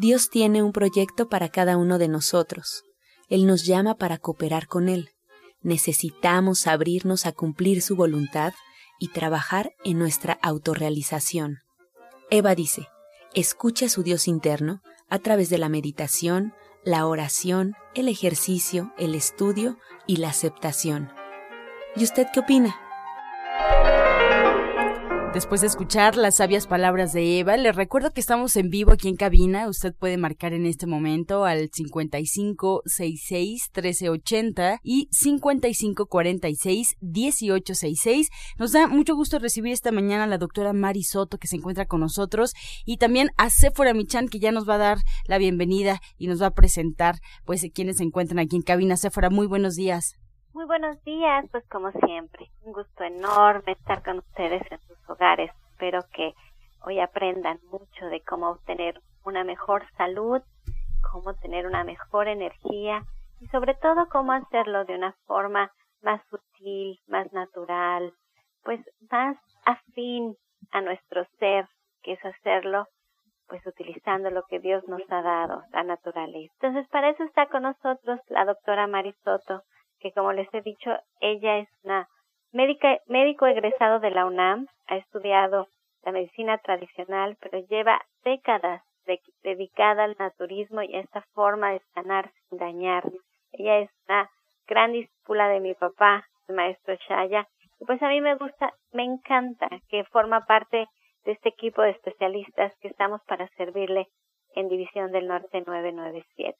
Dios tiene un proyecto para cada uno de nosotros. Él nos llama para cooperar con Él. Necesitamos abrirnos a cumplir su voluntad y trabajar en nuestra autorrealización. Eva dice, escucha a su Dios interno a través de la meditación, la oración, el ejercicio, el estudio y la aceptación. ¿Y usted qué opina? Después de escuchar las sabias palabras de Eva, les recuerdo que estamos en vivo aquí en cabina. Usted puede marcar en este momento al 5566-1380 y 5546-1866. Nos da mucho gusto recibir esta mañana a la doctora Mari Soto, que se encuentra con nosotros, y también a Sephora Michan, que ya nos va a dar la bienvenida y nos va a presentar, pues, quienes se encuentran aquí en cabina. Sephora, muy buenos días. Muy buenos días, pues como siempre, un gusto enorme estar con ustedes en sus hogares. Espero que hoy aprendan mucho de cómo obtener una mejor salud, cómo tener una mejor energía y sobre todo cómo hacerlo de una forma más sutil, más natural, pues más afín a nuestro ser, que es hacerlo pues utilizando lo que Dios nos ha dado, la naturaleza. Entonces, para eso está con nosotros la doctora Marisoto, que como les he dicho, ella es una médica, médico egresado de la UNAM, ha estudiado la medicina tradicional, pero lleva décadas dedicada al naturismo y a esta forma de sanar sin dañar. Ella es una gran discípula de mi papá, el maestro Shaya, y pues a mí me gusta, me encanta que forma parte de este equipo de especialistas que estamos para servirle en División del Norte 997.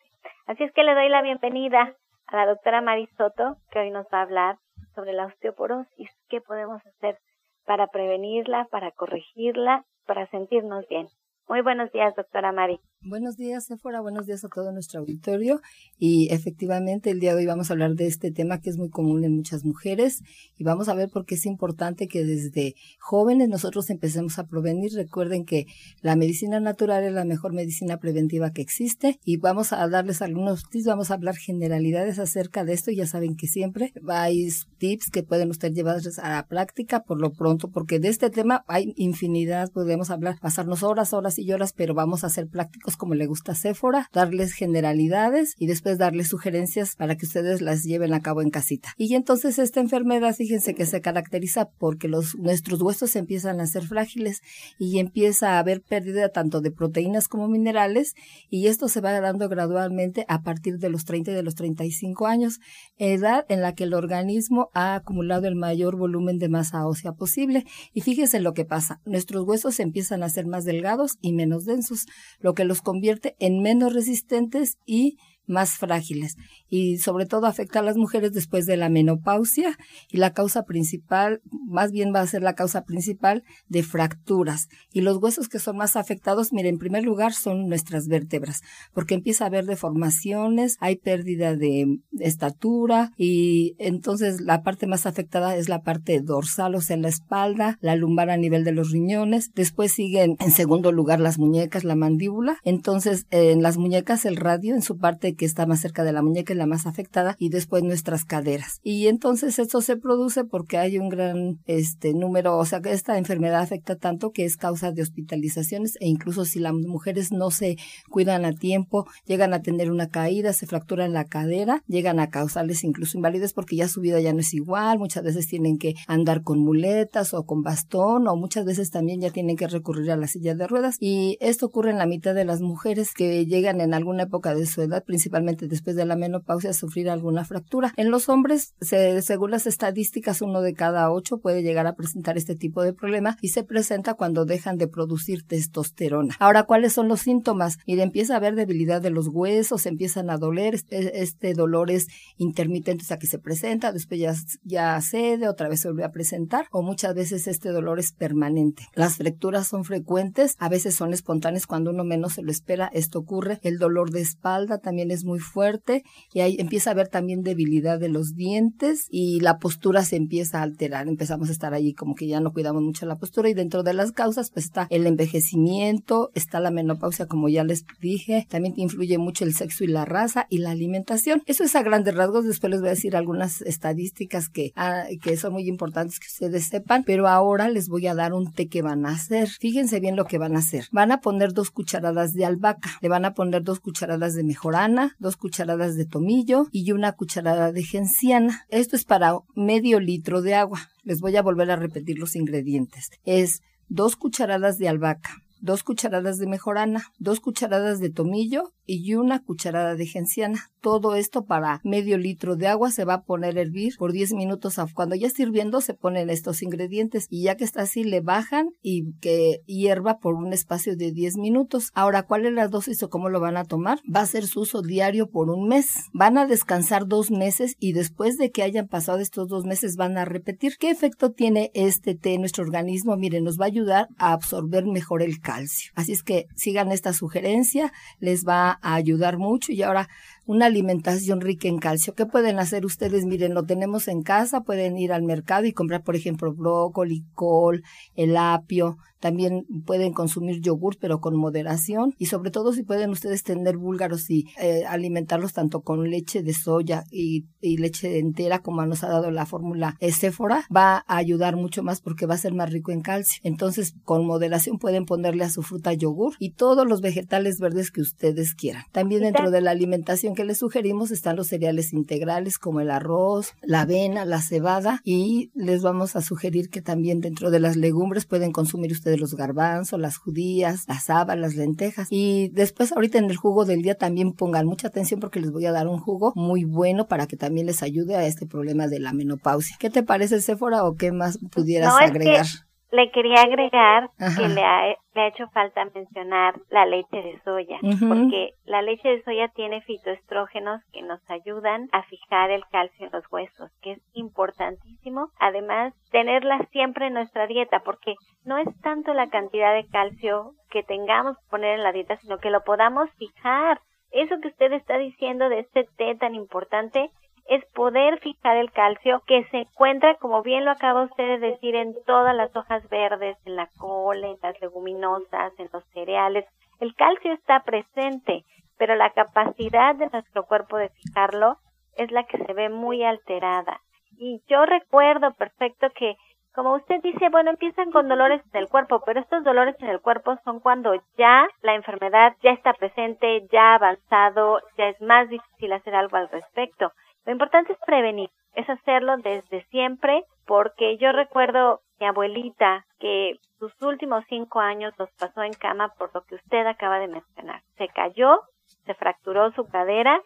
Así es que le doy la bienvenida a la doctora Marisoto, que hoy nos va a hablar sobre la osteoporosis, qué podemos hacer para prevenirla, para corregirla, para sentirnos bien. Muy buenos días, doctora Mari. Buenos días, Sephora. Buenos días a todo nuestro auditorio. Y efectivamente, el día de hoy vamos a hablar de este tema que es muy común en muchas mujeres. Y vamos a ver por qué es importante que desde jóvenes nosotros empecemos a prevenir. Recuerden que la medicina natural es la mejor medicina preventiva que existe. Y vamos a darles algunos tips, vamos a hablar generalidades acerca de esto. Ya saben que siempre hay tips que pueden ustedes llevar a la práctica por lo pronto, porque de este tema hay infinidad. Podemos hablar, pasarnos horas, horas horas, pero vamos a ser prácticos como le gusta a darles generalidades y después darles sugerencias para que ustedes las lleven a cabo en casita. Y entonces esta enfermedad, fíjense que se caracteriza porque los, nuestros huesos empiezan a ser frágiles y empieza a haber pérdida tanto de proteínas como minerales y esto se va dando gradualmente a partir de los 30 y de los 35 años, edad en la que el organismo ha acumulado el mayor volumen de masa ósea posible. Y fíjense lo que pasa, nuestros huesos empiezan a ser más delgados y menos densos, lo que los convierte en menos resistentes y más frágiles y sobre todo afecta a las mujeres después de la menopausia y la causa principal, más bien va a ser la causa principal de fracturas. Y los huesos que son más afectados, miren, en primer lugar son nuestras vértebras, porque empieza a haber deformaciones, hay pérdida de estatura y entonces la parte más afectada es la parte dorsal, o sea, la espalda, la lumbar a nivel de los riñones. Después siguen en segundo lugar las muñecas, la mandíbula. Entonces, en las muñecas el radio en su parte que está más cerca de la muñeca y la más afectada y después nuestras caderas. Y entonces esto se produce porque hay un gran este número, o sea que esta enfermedad afecta tanto que es causa de hospitalizaciones e incluso si las mujeres no se cuidan a tiempo, llegan a tener una caída, se fracturan la cadera, llegan a causarles incluso invalidez porque ya su vida ya no es igual, muchas veces tienen que andar con muletas o con bastón o muchas veces también ya tienen que recurrir a la silla de ruedas y esto ocurre en la mitad de las mujeres que llegan en alguna época de su edad, principalmente principalmente después de la menopausia, sufrir alguna fractura. En los hombres, se, según las estadísticas, uno de cada ocho puede llegar a presentar este tipo de problema y se presenta cuando dejan de producir testosterona. Ahora, ¿cuáles son los síntomas? Mire, empieza a haber debilidad de los huesos, empiezan a doler, este, este dolor es intermitente, o sea, que se presenta, después ya, ya cede, otra vez se vuelve a presentar, o muchas veces este dolor es permanente. Las fracturas son frecuentes, a veces son espontáneas cuando uno menos se lo espera, esto ocurre. El dolor de espalda también es muy fuerte y ahí empieza a haber también debilidad de los dientes y la postura se empieza a alterar. Empezamos a estar ahí como que ya no cuidamos mucho la postura y dentro de las causas pues está el envejecimiento, está la menopausia como ya les dije, también influye mucho el sexo y la raza y la alimentación. Eso es a grandes rasgos, después les voy a decir algunas estadísticas que, ah, que son muy importantes que ustedes sepan, pero ahora les voy a dar un té que van a hacer. Fíjense bien lo que van a hacer. Van a poner dos cucharadas de albahaca, le van a poner dos cucharadas de mejorana, dos cucharadas de tomillo y una cucharada de genciana. Esto es para medio litro de agua. Les voy a volver a repetir los ingredientes. Es dos cucharadas de albahaca, dos cucharadas de mejorana, dos cucharadas de tomillo y una cucharada de genciana. Todo esto para medio litro de agua se va a poner a hervir por 10 minutos. Cuando ya está hirviendo se ponen estos ingredientes y ya que está así le bajan y que hierva por un espacio de 10 minutos. Ahora, ¿cuál es la dosis o cómo lo van a tomar? Va a ser su uso diario por un mes. Van a descansar dos meses y después de que hayan pasado estos dos meses van a repetir. ¿Qué efecto tiene este té en nuestro organismo? Miren, nos va a ayudar a absorber mejor el calcio. Así es que sigan esta sugerencia, les va a ayudar mucho y ahora una alimentación rica en calcio. ¿Qué pueden hacer ustedes? Miren, lo tenemos en casa, pueden ir al mercado y comprar, por ejemplo, brócoli, col, el apio, también pueden consumir yogur, pero con moderación. Y sobre todo si pueden ustedes tener búlgaros y eh, alimentarlos tanto con leche de soya y, leche entera, como nos ha dado la fórmula Sephora, va a ayudar mucho más porque va a ser más rico en calcio. Entonces, con moderación pueden ponerle a su fruta yogur y todos los vegetales verdes que ustedes quieran. También dentro de la alimentación que les sugerimos están los cereales integrales como el arroz, la avena, la cebada y les vamos a sugerir que también dentro de las legumbres pueden consumir ustedes de los garbanzos, las judías, las habas, las lentejas. Y después ahorita en el jugo del día también pongan mucha atención porque les voy a dar un jugo muy bueno para que también les ayude a este problema de la menopausia. ¿Qué te parece, Sephora, o qué más pudieras agregar? Le quería agregar que le ha, le ha, hecho falta mencionar la leche de soya, porque la leche de soya tiene fitoestrógenos que nos ayudan a fijar el calcio en los huesos, que es importantísimo. Además, tenerla siempre en nuestra dieta, porque no es tanto la cantidad de calcio que tengamos que poner en la dieta, sino que lo podamos fijar. Eso que usted está diciendo de este té tan importante es poder fijar el calcio que se encuentra, como bien lo acaba usted de decir, en todas las hojas verdes, en la col, en las leguminosas, en los cereales. El calcio está presente, pero la capacidad de nuestro cuerpo de fijarlo es la que se ve muy alterada. Y yo recuerdo perfecto que, como usted dice, bueno, empiezan con dolores en el cuerpo, pero estos dolores en el cuerpo son cuando ya la enfermedad ya está presente, ya ha avanzado, ya es más difícil hacer algo al respecto. Lo importante es prevenir, es hacerlo desde siempre, porque yo recuerdo mi abuelita que sus últimos cinco años los pasó en cama por lo que usted acaba de mencionar. Se cayó, se fracturó su cadera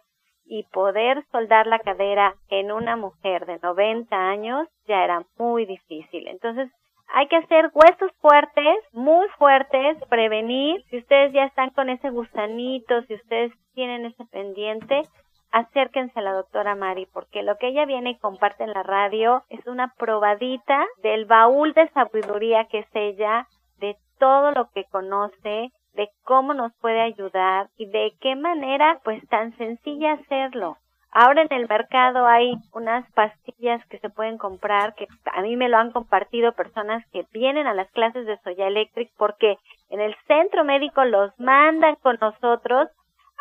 y poder soldar la cadera en una mujer de 90 años ya era muy difícil. Entonces, hay que hacer huesos fuertes, muy fuertes, prevenir. Si ustedes ya están con ese gusanito, si ustedes tienen ese pendiente, acérquense a la doctora Mari, porque lo que ella viene y comparte en la radio es una probadita del baúl de sabiduría que es ella, de todo lo que conoce, de cómo nos puede ayudar y de qué manera, pues tan sencilla hacerlo. Ahora en el mercado hay unas pastillas que se pueden comprar que a mí me lo han compartido personas que vienen a las clases de Soya Electric porque en el centro médico los mandan con nosotros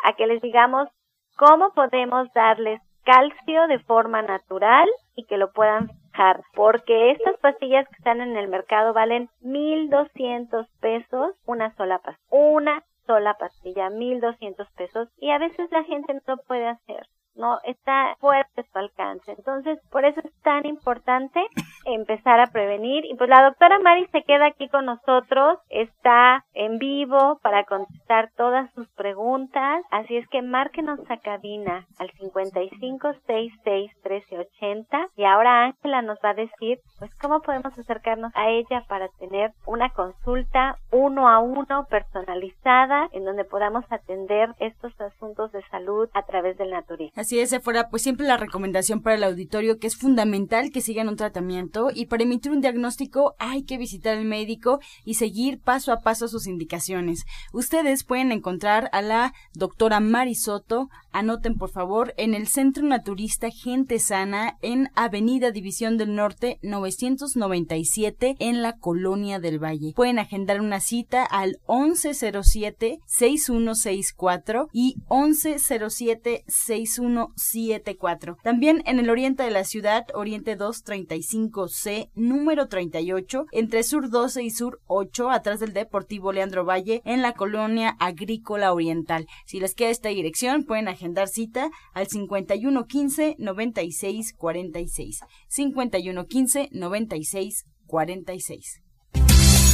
a que les digamos cómo podemos darles calcio de forma natural y que lo puedan fijar, porque estas pastillas que están en el mercado valen 1200 pesos una sola pastilla, una sola pastilla, 1200 pesos y a veces la gente no lo puede hacer no está fuera de su alcance. Entonces, por eso es tan importante empezar a prevenir. Y pues la doctora Mari se queda aquí con nosotros, está en vivo para contestar todas sus preguntas. Así es que márquenos a cabina al 55661380 y ahora Ángela nos va a decir pues cómo podemos acercarnos a ella para tener una consulta uno a uno personalizada en donde podamos atender estos asuntos de salud a través del naturismo. Así es, fuera pues siempre la recomendación para el auditorio que es fundamental que sigan un tratamiento y para emitir un diagnóstico hay que visitar al médico y seguir paso a paso sus indicaciones. Ustedes pueden encontrar a la doctora Marisoto, anoten por favor, en el Centro Naturista Gente Sana en Avenida División del Norte 997 en la Colonia del Valle. Pueden agendar una cita al 1107 6164 y 1107 6174. También en el oriente de la ciudad, Oriente 235C, número 38, entre Sur 12 y Sur 8, atrás del Deportivo Leandro Valle, en la colonia agrícola oriental. Si les queda esta dirección, pueden agendar cita al 5115 9646. 5115 9646.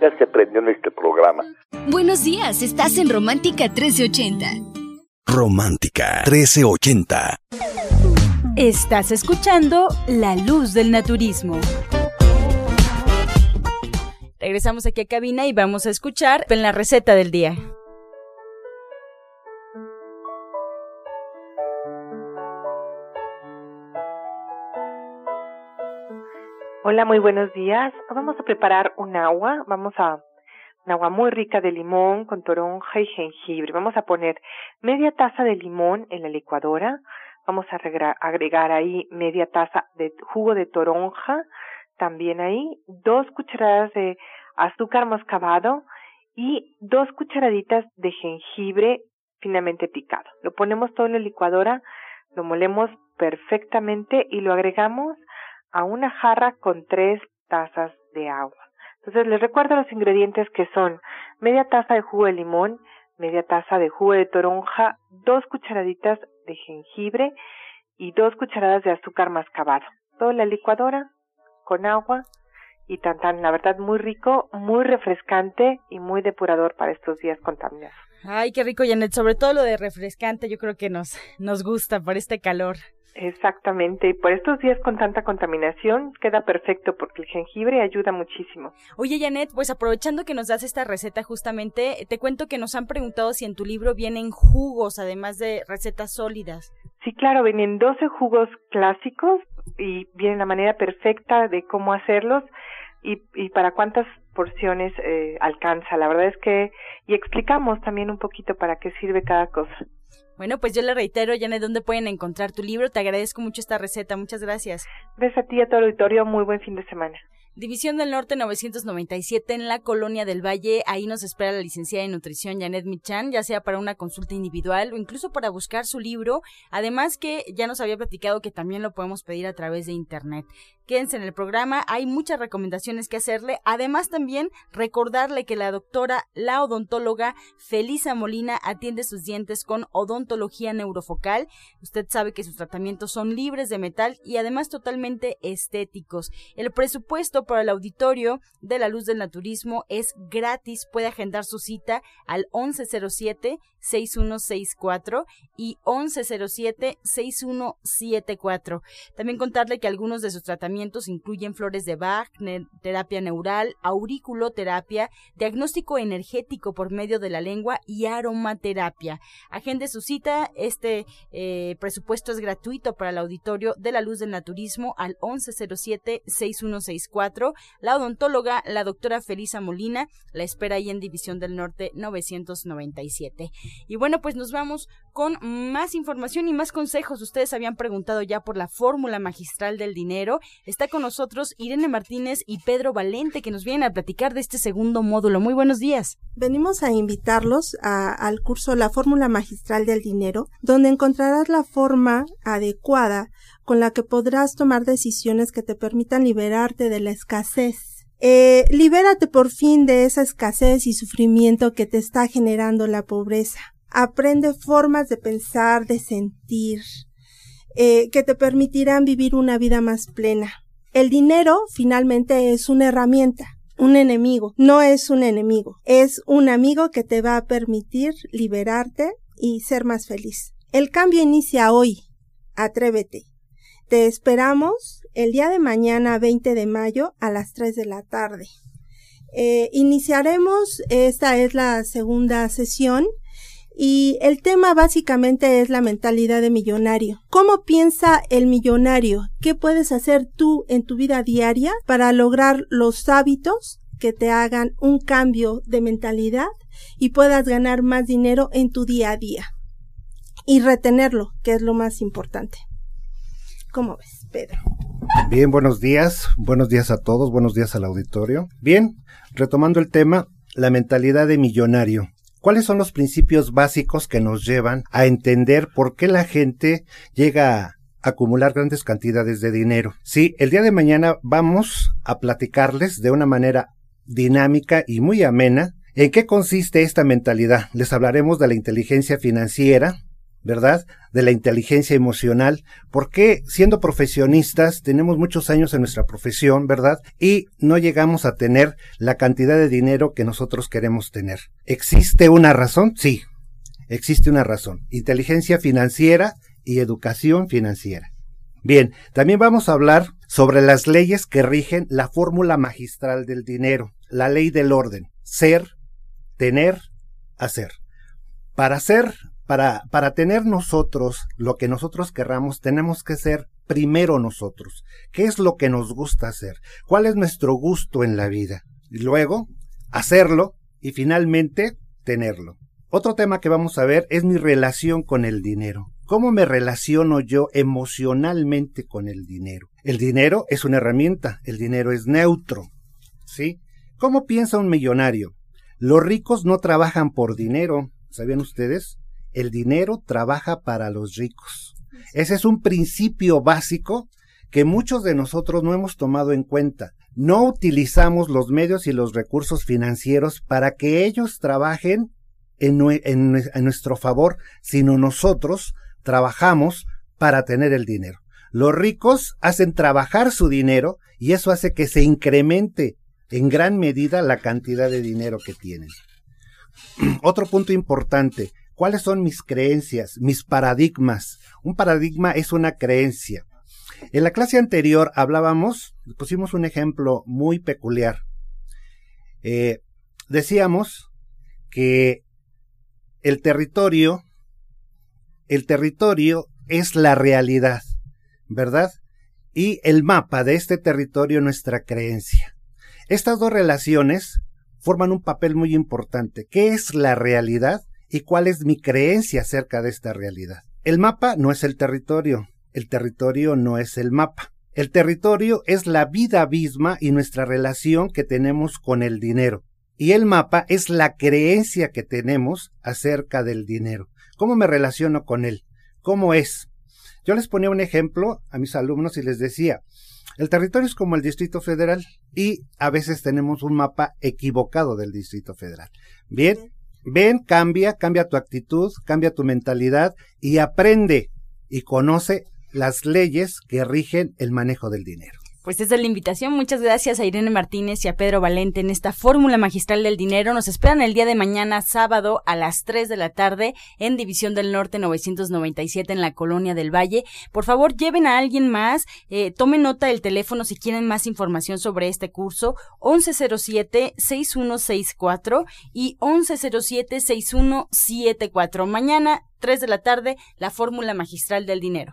ya se prendió en este programa. Buenos días, estás en Romántica 1380. Romántica 1380. Estás escuchando La Luz del Naturismo. Regresamos aquí a cabina y vamos a escuchar en la receta del día. Hola, muy buenos días. Vamos a preparar un agua. Vamos a un agua muy rica de limón con toronja y jengibre. Vamos a poner media taza de limón en la licuadora. Vamos a agregar ahí media taza de jugo de toronja. También ahí dos cucharadas de azúcar moscabado y dos cucharaditas de jengibre finamente picado. Lo ponemos todo en la licuadora, lo molemos perfectamente y lo agregamos a una jarra con tres tazas de agua. Entonces les recuerdo los ingredientes que son media taza de jugo de limón, media taza de jugo de toronja, dos cucharaditas de jengibre y dos cucharadas de azúcar mascabado. Todo en la licuadora con agua y tan tan, la verdad muy rico, muy refrescante y muy depurador para estos días contaminados. Ay, qué rico, Janet, sobre todo lo de refrescante, yo creo que nos nos gusta por este calor. Exactamente, y por estos días con tanta contaminación queda perfecto porque el jengibre ayuda muchísimo. Oye, Janet, pues aprovechando que nos das esta receta justamente, te cuento que nos han preguntado si en tu libro vienen jugos, además de recetas sólidas. Sí, claro, vienen 12 jugos clásicos y vienen la manera perfecta de cómo hacerlos y, y para cuántas porciones eh, alcanza. La verdad es que, y explicamos también un poquito para qué sirve cada cosa. Bueno, pues yo le reitero, Janet, ¿dónde pueden encontrar tu libro? Te agradezco mucho esta receta. Muchas gracias. Gracias a ti a tu auditorio. Muy buen fin de semana. División del Norte 997 en la Colonia del Valle. Ahí nos espera la licenciada en nutrición Janet Michan, ya sea para una consulta individual o incluso para buscar su libro. Además que ya nos había platicado que también lo podemos pedir a través de internet. Quédense en el programa, hay muchas recomendaciones que hacerle. Además también recordarle que la doctora, la odontóloga Felisa Molina atiende sus dientes con odontología neurofocal. Usted sabe que sus tratamientos son libres de metal y además totalmente estéticos. El presupuesto para el auditorio de la luz del naturismo es gratis. Puede agendar su cita al 1107 6164 y 1107 6174. También contarle que algunos de sus tratamientos incluyen flores de Bach, terapia neural, auriculoterapia, diagnóstico energético por medio de la lengua y aromaterapia. Agende su cita. Este eh, presupuesto es gratuito para el auditorio de la Luz del Naturismo al 1107-6164. La odontóloga, la doctora Felisa Molina, la espera ahí en División del Norte 997. Y bueno, pues nos vamos con más información y más consejos. Ustedes habían preguntado ya por la fórmula magistral del dinero. Está con nosotros Irene Martínez y Pedro Valente que nos vienen a platicar de este segundo módulo. Muy buenos días. Venimos a invitarlos al curso La fórmula magistral del dinero, donde encontrarás la forma adecuada con la que podrás tomar decisiones que te permitan liberarte de la escasez. Eh, libérate por fin de esa escasez y sufrimiento que te está generando la pobreza. Aprende formas de pensar, de sentir, eh, que te permitirán vivir una vida más plena. El dinero finalmente es una herramienta, un enemigo. No es un enemigo, es un amigo que te va a permitir liberarte y ser más feliz. El cambio inicia hoy. Atrévete. Te esperamos el día de mañana 20 de mayo a las 3 de la tarde. Eh, iniciaremos, esta es la segunda sesión y el tema básicamente es la mentalidad de millonario. ¿Cómo piensa el millonario? ¿Qué puedes hacer tú en tu vida diaria para lograr los hábitos que te hagan un cambio de mentalidad y puedas ganar más dinero en tu día a día? Y retenerlo, que es lo más importante. ¿Cómo ves, Pedro? Bien, buenos días. Buenos días a todos. Buenos días al auditorio. Bien, retomando el tema, la mentalidad de millonario. ¿Cuáles son los principios básicos que nos llevan a entender por qué la gente llega a acumular grandes cantidades de dinero? Sí, el día de mañana vamos a platicarles de una manera dinámica y muy amena en qué consiste esta mentalidad. Les hablaremos de la inteligencia financiera, ¿verdad? De la inteligencia emocional, porque siendo profesionistas tenemos muchos años en nuestra profesión, ¿verdad? Y no llegamos a tener la cantidad de dinero que nosotros queremos tener. ¿Existe una razón? Sí, existe una razón. Inteligencia financiera y educación financiera. Bien, también vamos a hablar sobre las leyes que rigen la fórmula magistral del dinero, la ley del orden, ser, tener, hacer. Para ser para, para tener nosotros lo que nosotros querramos, tenemos que ser primero nosotros. ¿Qué es lo que nos gusta hacer? ¿Cuál es nuestro gusto en la vida? Y luego, hacerlo y finalmente tenerlo. Otro tema que vamos a ver es mi relación con el dinero. ¿Cómo me relaciono yo emocionalmente con el dinero? El dinero es una herramienta, el dinero es neutro. ¿Sí? ¿Cómo piensa un millonario? Los ricos no trabajan por dinero, ¿sabían ustedes? El dinero trabaja para los ricos. Ese es un principio básico que muchos de nosotros no hemos tomado en cuenta. No utilizamos los medios y los recursos financieros para que ellos trabajen en, nuestro favor, sino nosotros trabajamos para tener el dinero. Los ricos hacen trabajar su dinero y eso hace que se incremente en gran medida la cantidad de dinero que tienen. Otro punto importante, ¿Cuáles son mis creencias, mis paradigmas? Un paradigma es una creencia. En la clase anterior hablábamos, pusimos un ejemplo muy peculiar. Eh, decíamos que el territorio, el territorio es la realidad, ¿verdad? Y el mapa de este territorio nuestra creencia. Estas dos relaciones forman un papel muy importante. ¿Qué es la realidad? Y cuál es mi creencia acerca de esta realidad. El mapa no es el territorio, el territorio no es el mapa. El territorio es la vida misma y nuestra relación que tenemos con el dinero. Y el mapa es la creencia que tenemos acerca del dinero. ¿Cómo me relaciono con él? ¿Cómo es? Yo les ponía un ejemplo a mis alumnos y les decía, el territorio es como el Distrito Federal y a veces tenemos un mapa equivocado del Distrito Federal. Bien, Ven, cambia, cambia tu actitud, cambia tu mentalidad y aprende y conoce las leyes que rigen el manejo del dinero. Pues esa es la invitación. Muchas gracias a Irene Martínez y a Pedro Valente en esta fórmula magistral del dinero. Nos esperan el día de mañana, sábado, a las 3 de la tarde, en División del Norte 997 en la Colonia del Valle. Por favor, lleven a alguien más. Eh, tomen nota del teléfono si quieren más información sobre este curso. 1107-6164 y 1107-6174. Mañana, 3 de la tarde, la fórmula magistral del dinero.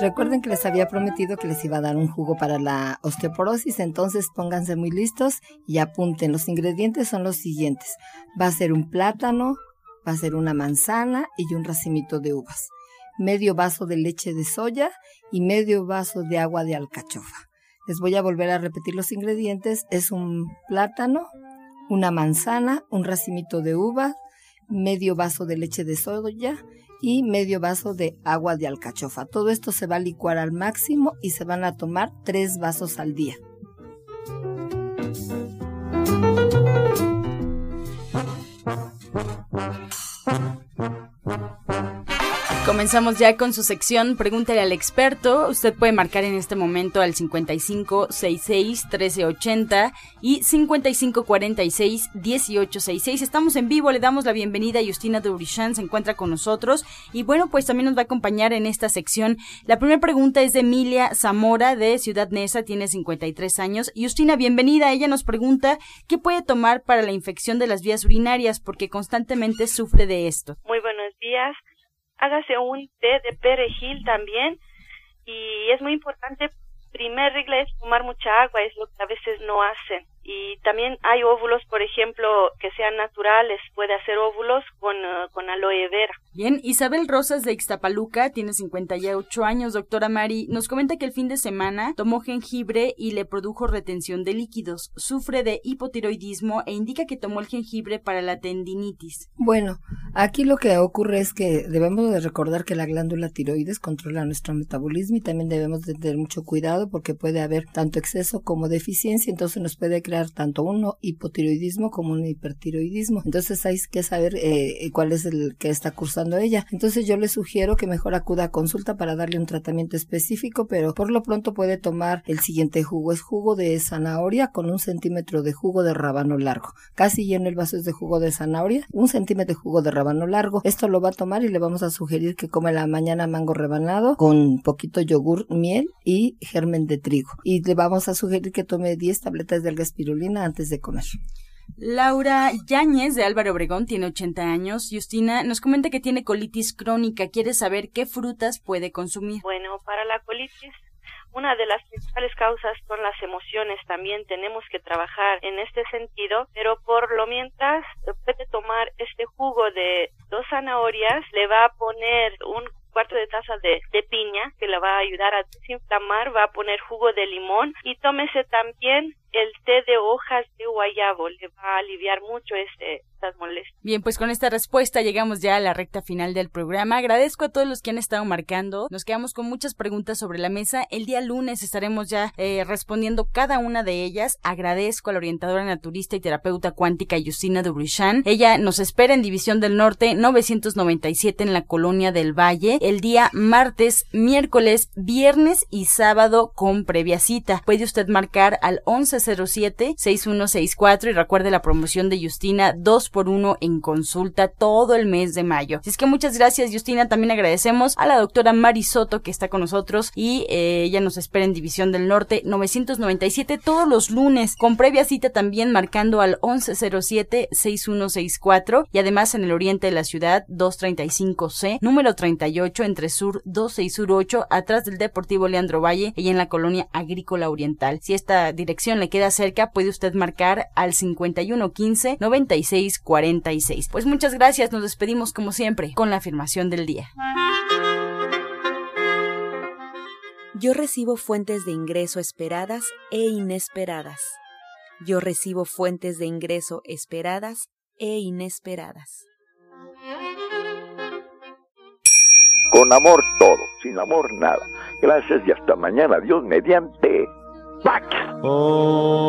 Recuerden que les había prometido que les iba a dar un jugo para la osteoporosis, entonces pónganse muy listos y apunten. Los ingredientes son los siguientes. Va a ser un plátano, va a ser una manzana y un racimito de uvas. Medio vaso de leche de soya y medio vaso de agua de alcachofa. Les voy a volver a repetir los ingredientes. Es un plátano, una manzana, un racimito de uva, medio vaso de leche de soya y medio vaso de agua de alcachofa. Todo esto se va a licuar al máximo y se van a tomar tres vasos al día. Comenzamos ya con su sección Pregúntale al experto. Usted puede marcar en este momento al 5566 1380 y 5546 1866. Estamos en vivo, le damos la bienvenida a Justina Durishan, se encuentra con nosotros y bueno, pues también nos va a acompañar en esta sección. La primera pregunta es de Emilia Zamora de Ciudad Neza, tiene 53 años. Justina, bienvenida. Ella nos pregunta qué puede tomar para la infección de las vías urinarias porque constantemente sufre de esto. Muy buenos días hágase un té de perejil también. Y es muy importante, primer regla es tomar mucha agua, es lo que a veces no hacen y también hay óvulos, por ejemplo, que sean naturales, puede hacer óvulos con, uh, con aloe vera. Bien, Isabel Rosas de Ixtapaluca tiene 58 años, doctora Mari, nos comenta que el fin de semana tomó jengibre y le produjo retención de líquidos, sufre de hipotiroidismo e indica que tomó el jengibre para la tendinitis. Bueno, aquí lo que ocurre es que debemos de recordar que la glándula tiroides controla nuestro metabolismo y también debemos de tener mucho cuidado porque puede haber tanto exceso como deficiencia, entonces nos puede crear tanto un hipotiroidismo como un hipertiroidismo. Entonces hay que saber eh, cuál es el que está cursando ella. Entonces yo le sugiero que mejor acuda a consulta para darle un tratamiento específico, pero por lo pronto puede tomar el siguiente jugo. Es jugo de zanahoria con un centímetro de jugo de rábano largo. Casi lleno el vaso es de jugo de zanahoria, un centímetro de jugo de rábano largo. Esto lo va a tomar y le vamos a sugerir que come la mañana mango rebanado con poquito yogur, miel y germen de trigo. Y le vamos a sugerir que tome 10 tabletas de alga antes de comer. Laura Yáñez de Álvaro Obregón tiene 80 años. Justina nos comenta que tiene colitis crónica. Quiere saber qué frutas puede consumir. Bueno, para la colitis una de las principales causas son las emociones. También tenemos que trabajar en este sentido, pero por lo mientras puede tomar este jugo de dos zanahorias, le va a poner un cuarto de taza de, de piña que le va a ayudar a desinflamar, va a poner jugo de limón y tómese también el té de hojas de guayabo le va a aliviar mucho este, estas molestias. Bien, pues con esta respuesta llegamos ya a la recta final del programa. Agradezco a todos los que han estado marcando. Nos quedamos con muchas preguntas sobre la mesa. El día lunes estaremos ya eh, respondiendo cada una de ellas. Agradezco a la orientadora naturista y terapeuta cuántica Yusina Durishan. Ella nos espera en División del Norte 997 en la Colonia del Valle el día martes, miércoles, viernes y sábado con previa cita. Puede usted marcar al 11 1107-6164 y recuerde la promoción de Justina 2 por 1 en consulta todo el mes de mayo. Así es que muchas gracias Justina, también agradecemos a la doctora Mari Soto que está con nosotros y eh, ella nos espera en División del Norte 997 todos los lunes con previa cita también marcando al 1107-6164 y además en el oriente de la ciudad 235C, número 38 entre Sur 12 y Sur 8 atrás del Deportivo Leandro Valle y en la colonia agrícola oriental. Si esta dirección le queda cerca, puede usted marcar al 5115 9646. Pues muchas gracias, nos despedimos como siempre con la afirmación del día. Yo recibo fuentes de ingreso esperadas e inesperadas. Yo recibo fuentes de ingreso esperadas e inesperadas. Con amor todo, sin amor nada. Gracias y hasta mañana. Dios mediante. back. Oh.